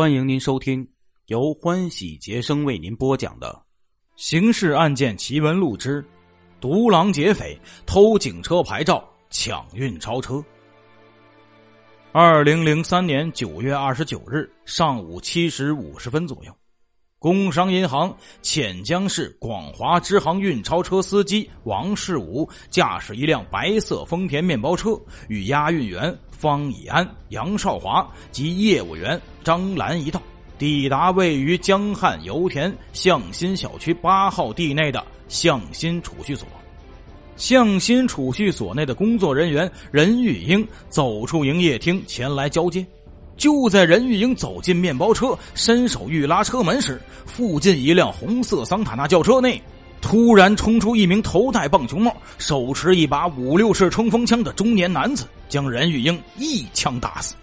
欢迎您收听由欢喜杰生为您播讲的《刑事案件奇闻录之独狼劫匪偷警车牌照抢运超车》。二零零三年九月二十九日上午七时五十分左右，工商银行潜江市广华支行运钞车司机王世武驾驶一辆白色丰田面包车，与押运员。方以安、杨少华及业务员张兰一道抵达位于江汉油田向心小区八号地内的向心储蓄所。向心储蓄所内的工作人员任玉英走出营业厅前来交接。就在任玉英走进面包车，伸手欲拉车门时，附近一辆红色桑塔纳轿车内突然冲出一名头戴棒球帽、手持一把五六式冲锋枪的中年男子。将任玉英一枪打死，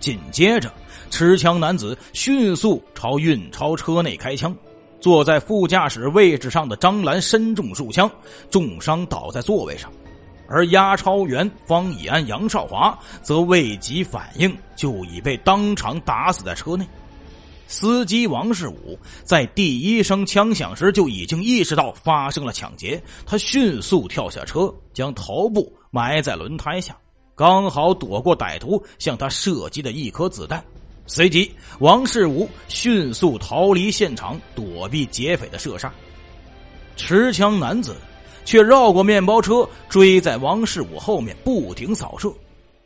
紧接着，持枪男子迅速朝运钞车内开枪。坐在副驾驶位置上的张兰身中数枪，重伤倒在座位上，而押钞员方以安、杨少华则未及反应，就已被当场打死在车内。司机王世武在第一声枪响时就已经意识到发生了抢劫，他迅速跳下车，将头部埋在轮胎下。刚好躲过歹徒向他射击的一颗子弹，随即王世武迅速逃离现场，躲避劫匪的射杀。持枪男子却绕过面包车，追在王世武后面，不停扫射。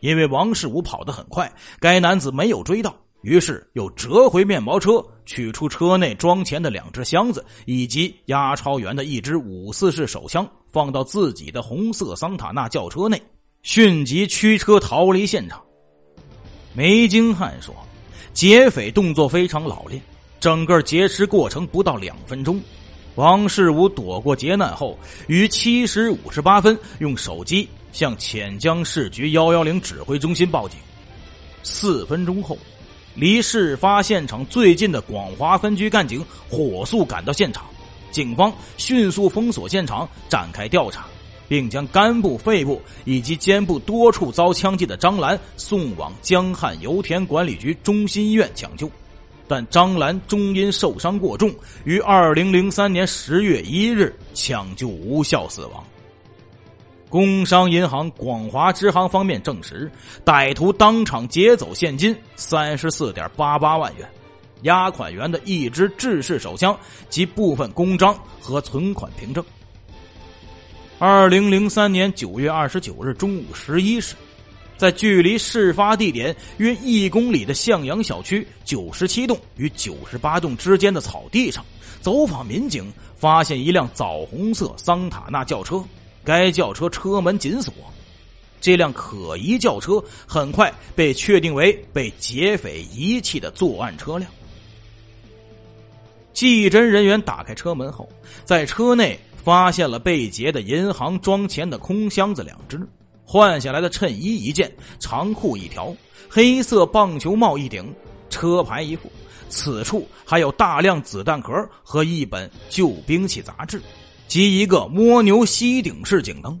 因为王世武跑得很快，该男子没有追到，于是又折回面包车，取出车内装钱的两只箱子以及押钞员的一支五四式手枪，放到自己的红色桑塔纳轿车内。迅即驱车逃离现场。梅京汉说：“劫匪动作非常老练，整个劫持过程不到两分钟。王世武躲过劫难后，于七时五十八分用手机向潜江市局幺幺零指挥中心报警。四分钟后，离事发现场最近的广华分局干警火速赶到现场，警方迅速封锁现场，展开调查。”并将肝部、肺部以及肩部多处遭枪击的张兰送往江汉油田管理局中心医院抢救，但张兰终因受伤过重，于二零零三年十月一日抢救无效死亡。工商银行广华支行方面证实，歹徒当场劫走现金三十四点八八万元，押款员的一支制式手枪及部分公章和存款凭证。二零零三年九月二十九日中午十一时，在距离事发地点约一公里的向阳小区九十七栋与九十八栋之间的草地上，走访民警发现一辆枣红色桑塔纳轿车，该轿车车门紧锁。这辆可疑轿车很快被确定为被劫匪遗弃的作案车辆。技侦人员打开车门后，在车内。发现了被劫的银行装钱的空箱子两只，换下来的衬衣一件，长裤一条，黑色棒球帽一顶，车牌一副。此处还有大量子弹壳和一本旧兵器杂志，及一个蜗牛吸顶式警灯。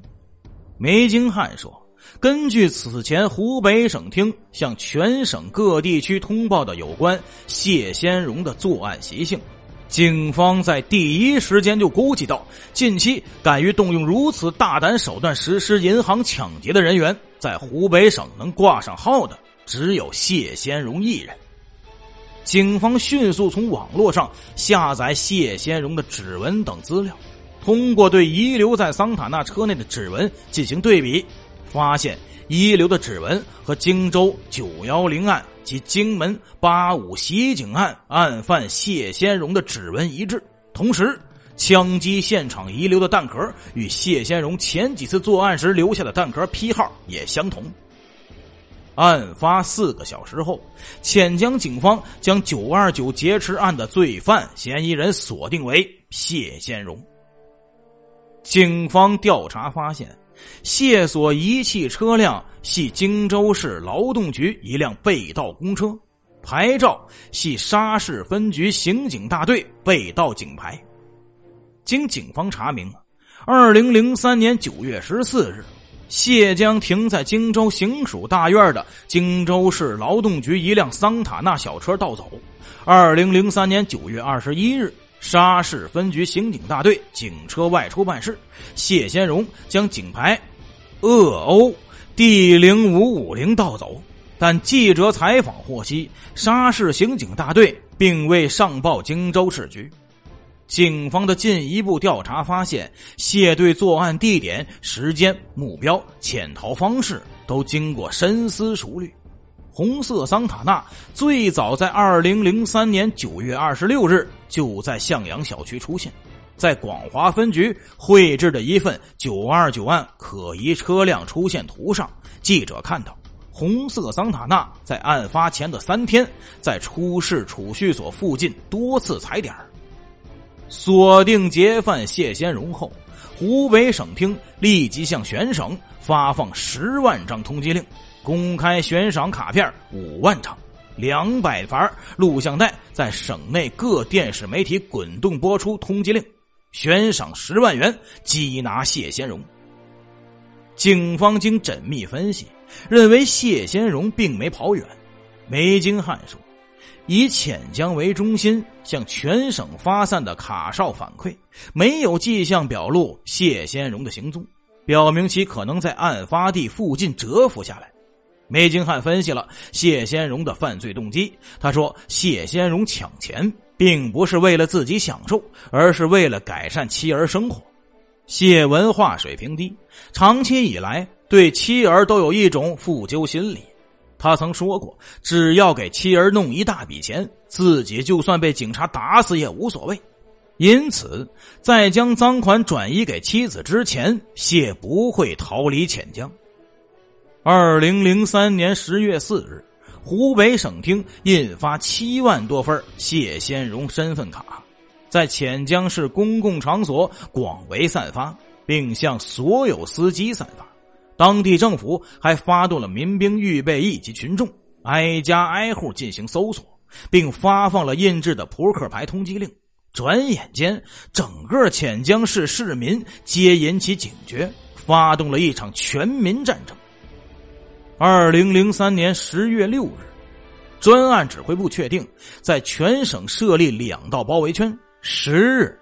梅京汉说：“根据此前湖北省厅向全省各地区通报的有关谢先荣的作案习性。”警方在第一时间就估计到，近期敢于动用如此大胆手段实施银行抢劫的人员，在湖北省能挂上号的只有谢先荣一人。警方迅速从网络上下载谢先荣的指纹等资料，通过对遗留在桑塔纳车内的指纹进行对比，发现遗留的指纹和荆州九幺零案。及荆门八五袭警案案犯谢先荣的指纹一致，同时枪击现场遗留的弹壳与谢先荣前几次作案时留下的弹壳批号也相同。案发四个小时后，潜江警方将九二九劫持案的罪犯嫌疑人锁定为谢先荣。警方调查发现。谢所遗弃车辆系荆州市劳动局一辆被盗公车，牌照系沙市分局刑警大队被盗警牌。经警方查明，二零零三年九月十四日，谢江停在荆州行署大院的荆州市劳动局一辆桑塔纳小车盗走。二零零三年九月二十一日，沙市分局刑警大队警车外出办事，谢先荣将警牌鄂欧 D 零五五零盗走。但记者采访获悉，沙市刑警大队并未上报荆州市局。警方的进一步调查发现，谢队作案地点、时间、目标、潜逃方式都经过深思熟虑。红色桑塔纳最早在二零零三年九月二十六日就在向阳小区出现，在广华分局绘制的一份九二九案可疑车辆出现图上，记者看到。红色桑塔纳在案发前的三天，在出事储蓄所附近多次踩点锁定劫犯谢先荣后，湖北省厅立即向全省发放十万张通缉令，公开悬赏卡片五万张，两百盘录像带在省内各电视媒体滚动播出通缉令，悬赏十万元缉拿谢先荣。警方经缜密分析。认为谢先荣并没跑远。梅金汉说：“以潜江为中心向全省发散的卡哨反馈，没有迹象表露谢先荣的行踪，表明其可能在案发地附近蛰伏下来。”梅金汉分析了谢先荣的犯罪动机。他说：“谢先荣抢钱并不是为了自己享受，而是为了改善妻儿生活。谢文化水平低，长期以来。”对妻儿都有一种负疚心理，他曾说过，只要给妻儿弄一大笔钱，自己就算被警察打死也无所谓。因此，在将赃款转移给妻子之前，谢不会逃离潜江。二零零三年十月四日，湖北省厅印发七万多份谢先荣身份卡，在潜江市公共场所广为散发，并向所有司机散发。当地政府还发动了民兵预备役及群众，挨家挨户进行搜索，并发放了印制的扑克牌通缉令。转眼间，整个潜江市市民皆引起警觉，发动了一场全民战争。二零零三年十月六日，专案指挥部确定在全省设立两道包围圈。十日，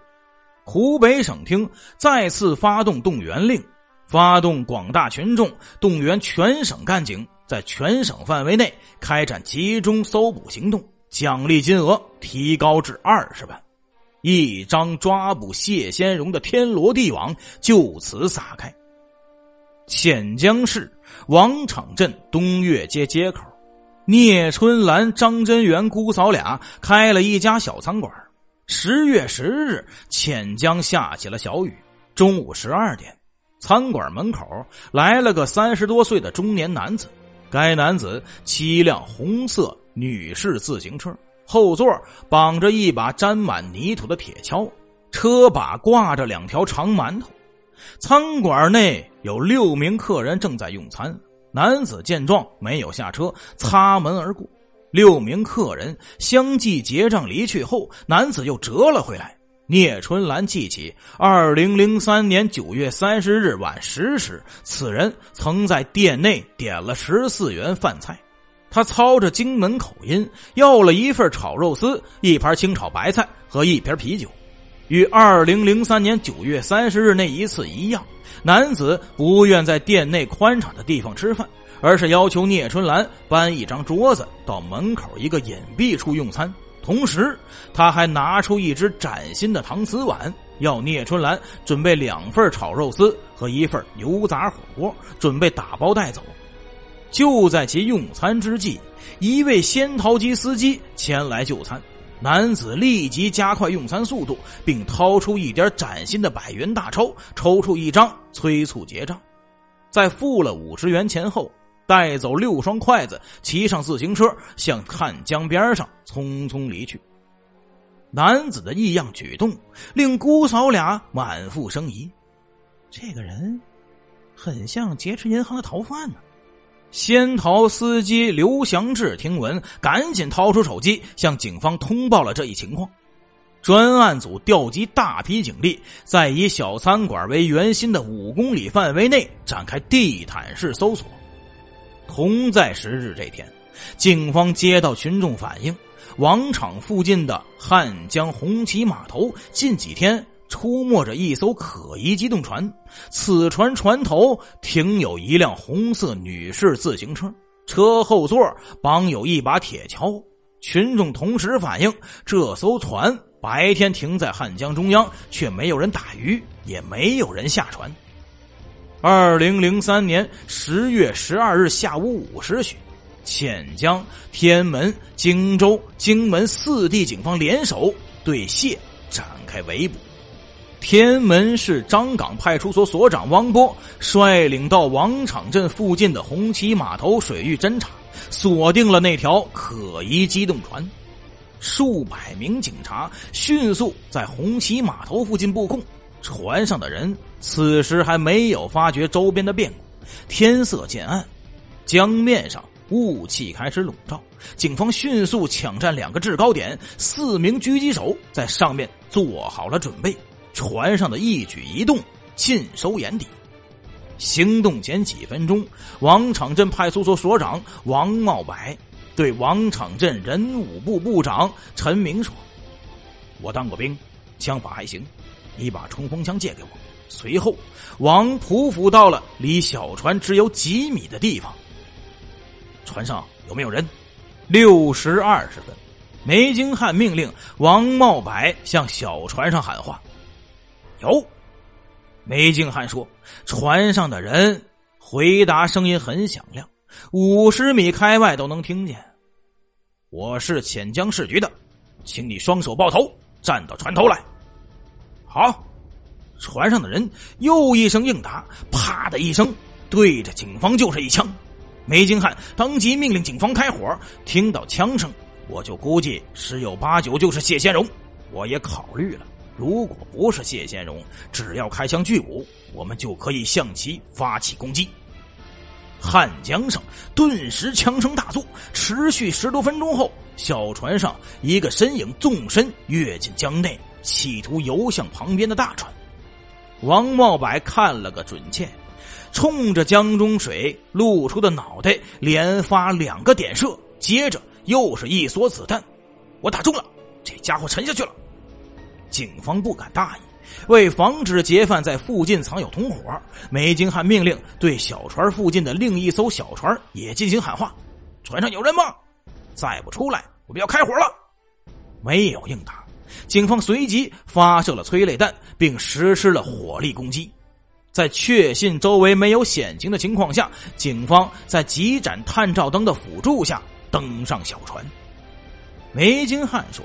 湖北省厅再次发动动员令。发动广大群众，动员全省干警，在全省范围内开展集中搜捕行动，奖励金额提高至二十万，一张抓捕谢先荣的天罗地网就此撒开。潜江市王场镇东岳街街口，聂春兰、张真元姑嫂俩开了一家小餐馆。十月十日，潜江下起了小雨，中午十二点。餐馆门口来了个三十多岁的中年男子，该男子骑一辆红色女士自行车，后座绑着一把沾满泥土的铁锹，车把挂着两条长馒头。餐馆内有六名客人正在用餐，男子见状没有下车，擦门而过。六名客人相继结账离去后，男子又折了回来。聂春兰记起，二零零三年九月三十日晚十时，此人曾在店内点了十四元饭菜。他操着京门口音，要了一份炒肉丝、一盘清炒白菜和一瓶啤酒。与二零零三年九月三十日那一次一样，男子不愿在店内宽敞的地方吃饭，而是要求聂春兰搬一张桌子到门口一个隐蔽处用餐。同时，他还拿出一只崭新的搪瓷碗，要聂春兰准备两份炒肉丝和一份牛杂火锅，准备打包带走。就在其用餐之际，一位仙桃机司机前来就餐，男子立即加快用餐速度，并掏出一点崭新的百元大钞，抽出一张，催促结账。在付了五十元钱后。带走六双筷子，骑上自行车向汉江边上匆匆离去。男子的异样举动令姑嫂俩满腹生疑，这个人很像劫持银行的逃犯呢。仙桃司机刘祥志听闻，赶紧掏出手机向警方通报了这一情况。专案组调集大批警力，在以小餐馆为圆心的五公里范围内展开地毯式搜索。同在十日这天，警方接到群众反映，王场附近的汉江红旗码头近几天出没着一艘可疑机动船，此船船头停有一辆红色女士自行车，车后座绑有一把铁锹。群众同时反映，这艘船白天停在汉江中央，却没有人打鱼，也没有人下船。二零零三年十月十二日下午五时许，潜江、天门、荆州、荆门四地警方联手对谢展开围捕。天门市张岗派出所所长王波率领到王场镇附近的红旗码头水域侦查。锁定了那条可疑机动船，数百名警察迅速在红旗码头附近布控。船上的人此时还没有发觉周边的变故。天色渐暗，江面上雾气开始笼罩。警方迅速抢占两个制高点，四名狙击手在上面做好了准备，船上的一举一动尽收眼底。行动前几分钟，王场镇派出所所长王茂柏对王场镇人武部部长陈明说：“我当过兵，枪法还行，你把冲锋枪借给我。”随后，王匍匐到了离小船只有几米的地方。船上有没有人？六时二十分，梅京汉命令王茂柏向小船上喊话：“有。”梅静汉说：“船上的人回答声音很响亮，五十米开外都能听见。我是潜江市局的，请你双手抱头，站到船头来。”好，船上的人又一声应答，啪的一声，对着警方就是一枪。梅金汉当即命令警方开火。听到枪声，我就估计十有八九就是谢先荣。我也考虑了。如果不是谢先荣，只要开枪拒捕，我们就可以向其发起攻击。汉江上顿时枪声大作，持续十多分钟后，小船上一个身影纵身跃进江内，企图游向旁边的大船。王茂柏看了个准切，冲着江中水露出的脑袋连发两个点射，接着又是一梭子弹，我打中了，这家伙沉下去了。警方不敢大意，为防止劫犯在附近藏有同伙，梅金汉命令对小船附近的另一艘小船也进行喊话：“船上有人吗？再不出来，我们要开火了！”没有应答，警方随即发射了催泪弹，并实施了火力攻击。在确信周围没有险情的情况下，警方在几盏探照灯的辅助下登上小船。梅金汉说。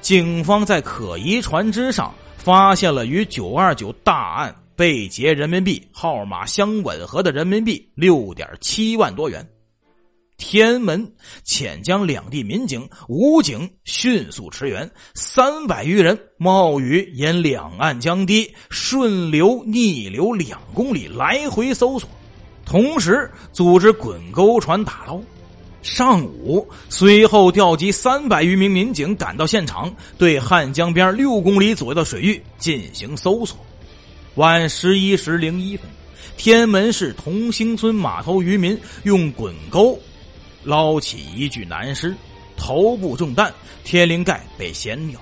警方在可疑船只上发现了与九二九大案被劫人民币号码相吻合的人民币六点七万多元。天门、潜江两地民警、武警迅速驰援，三百余人冒雨沿两岸江堤顺流逆流两公里来回搜索，同时组织滚钩船打捞。上午，随后调集三百余名民警赶到现场，对汉江边六公里左右的水域进行搜索。晚十一时零一分，天门市同兴村码头渔民用滚钩捞起一具男尸，头部中弹，天灵盖被掀掉。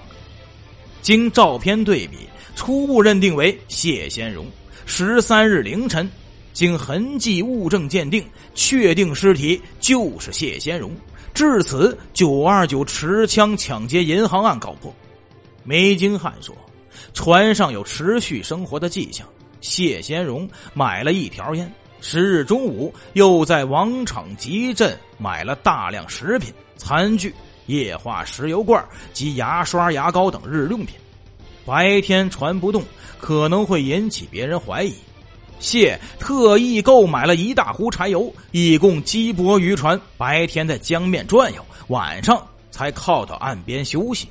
经照片对比，初步认定为谢先荣。十三日凌晨。经痕迹物证鉴定，确定尸体就是谢先荣。至此，九二九持枪抢劫银行案告破。梅金汉说：“船上有持续生活的迹象。谢先荣买了一条烟，十日中午又在王场集镇买了大量食品、餐具、液化石油罐及牙刷、牙膏等日用品。白天船不动，可能会引起别人怀疑。”谢特意购买了一大壶柴油，以供击泊渔船白天在江面转悠，晚上才靠到岸边休息。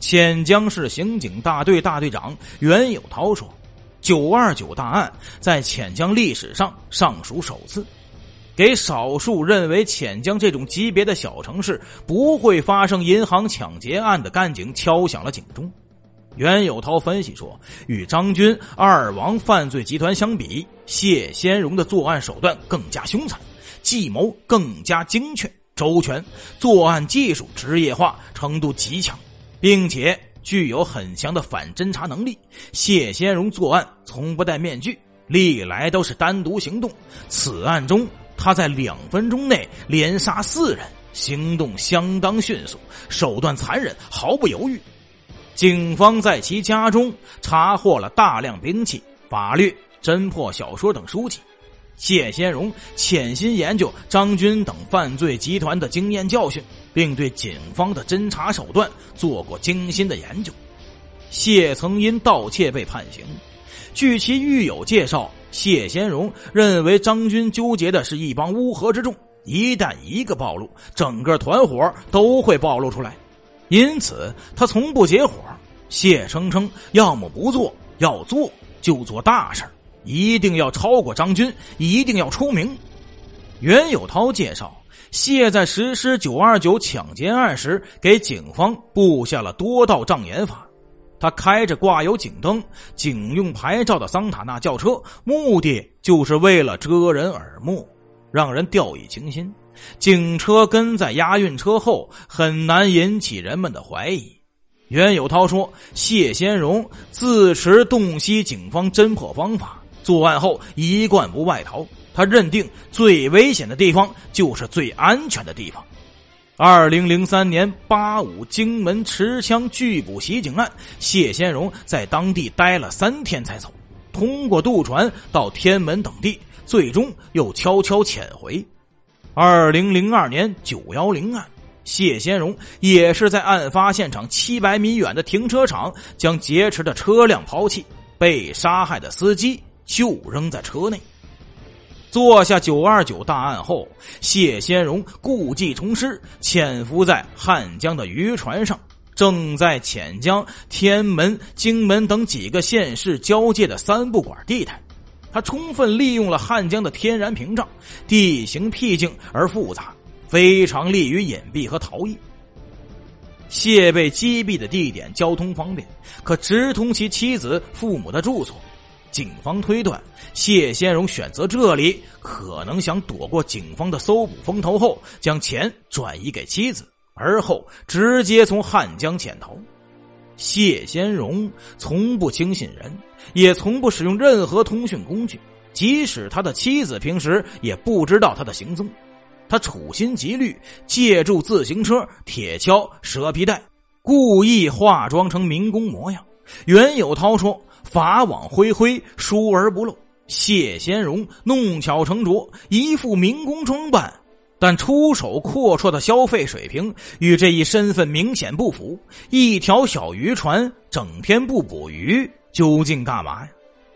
潜江市刑警大队大队长袁有涛说：“九二九大案在潜江历史上尚属首次。给少数认为潜江这种级别的小城市不会发生银行抢劫案的干警敲响了警钟。袁有涛分析说，与张军二王犯罪集团相比，谢先荣的作案手段更加凶残，计谋更加精确周全，作案技术职业化程度极强，并且具有很强的反侦查能力。谢先荣作案从不戴面具，历来都是单独行动。此案中，他在两分钟内连杀四人，行动相当迅速，手段残忍，毫不犹豫。警方在其家中查获了大量兵器、法律、侦破小说等书籍。谢先荣潜心研究张军等犯罪集团的经验教训，并对警方的侦查手段做过精心的研究。谢曾因盗窃被判刑。据其狱友介绍，谢先荣认为张军纠结的是一帮乌合之众，一旦一个暴露，整个团伙都会暴露出来。因此，他从不结伙。谢声称，要么不做，要做就做大事一定要超过张军，一定要出名。袁有涛介绍，谢在实施九二九抢劫案时，给警方布下了多道障眼法。他开着挂有警灯、警用牌照的桑塔纳轿车，目的就是为了遮人耳目，让人掉以轻心。警车跟在押运车后，很难引起人们的怀疑。袁有涛说：“谢先荣自持洞悉警方侦破方法，作案后一贯不外逃。他认定最危险的地方就是最安全的地方。”二零零三年八五荆门持枪拒捕袭警案，谢先荣在当地待了三天才走，通过渡船到天门等地，最终又悄悄潜回。二零零二年九幺零案，谢先荣也是在案发现场七百米远的停车场将劫持的车辆抛弃，被杀害的司机就扔在车内。做下九二九大案后，谢先荣故技重施，潜伏在汉江的渔船上，正在潜江、天门、荆门等几个县市交界的三不管地带。他充分利用了汉江的天然屏障，地形僻静而复杂，非常利于隐蔽和逃逸。谢被击毙的地点交通方便，可直通其妻子、父母的住所。警方推断，谢先荣选择这里，可能想躲过警方的搜捕风头后，将钱转移给妻子，而后直接从汉江潜逃。谢先荣从不轻信人，也从不使用任何通讯工具，即使他的妻子平时也不知道他的行踪。他处心积虑，借助自行车、铁锹、蛇皮袋，故意化妆成民工模样。袁有涛说：“法网恢恢，疏而不漏。”谢先荣弄巧成拙，一副民工装扮。但出手阔绰的消费水平与这一身份明显不符。一条小渔船整天不捕鱼，究竟干嘛呀？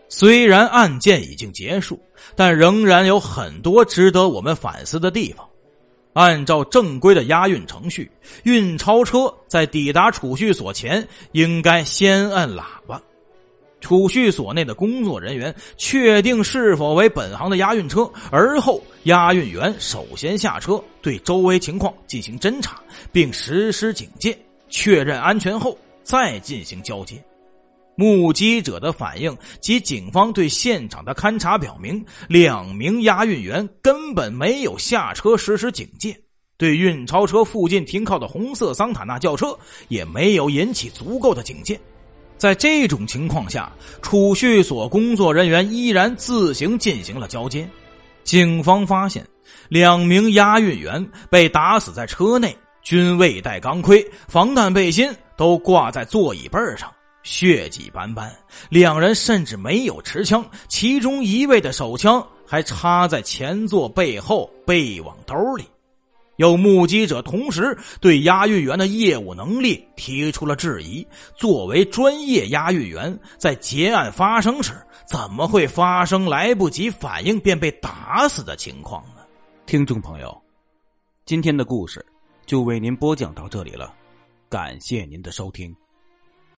虽然案件已经结束，但仍然有很多值得我们反思的地方。按照正规的押运程序，运钞车在抵达储蓄所前，应该先按喇叭。储蓄所内的工作人员确定是否为本行的押运车，而后押运员首先下车，对周围情况进行侦查，并实施警戒，确认安全后再进行交接。目击者的反应及警方对现场的勘查表明，两名押运员根本没有下车实施警戒，对运钞车附近停靠的红色桑塔纳轿车也没有引起足够的警戒。在这种情况下，储蓄所工作人员依然自行进行了交接。警方发现，两名押运员被打死在车内，均未戴钢盔，防弹背心都挂在座椅背上，血迹斑斑。两人甚至没有持枪，其中一位的手枪还插在前座背后备往兜里。有目击者同时对押运员的业务能力提出了质疑。作为专业押运员，在劫案发生时，怎么会发生来不及反应便被打死的情况呢？听众朋友，今天的故事就为您播讲到这里了，感谢您的收听。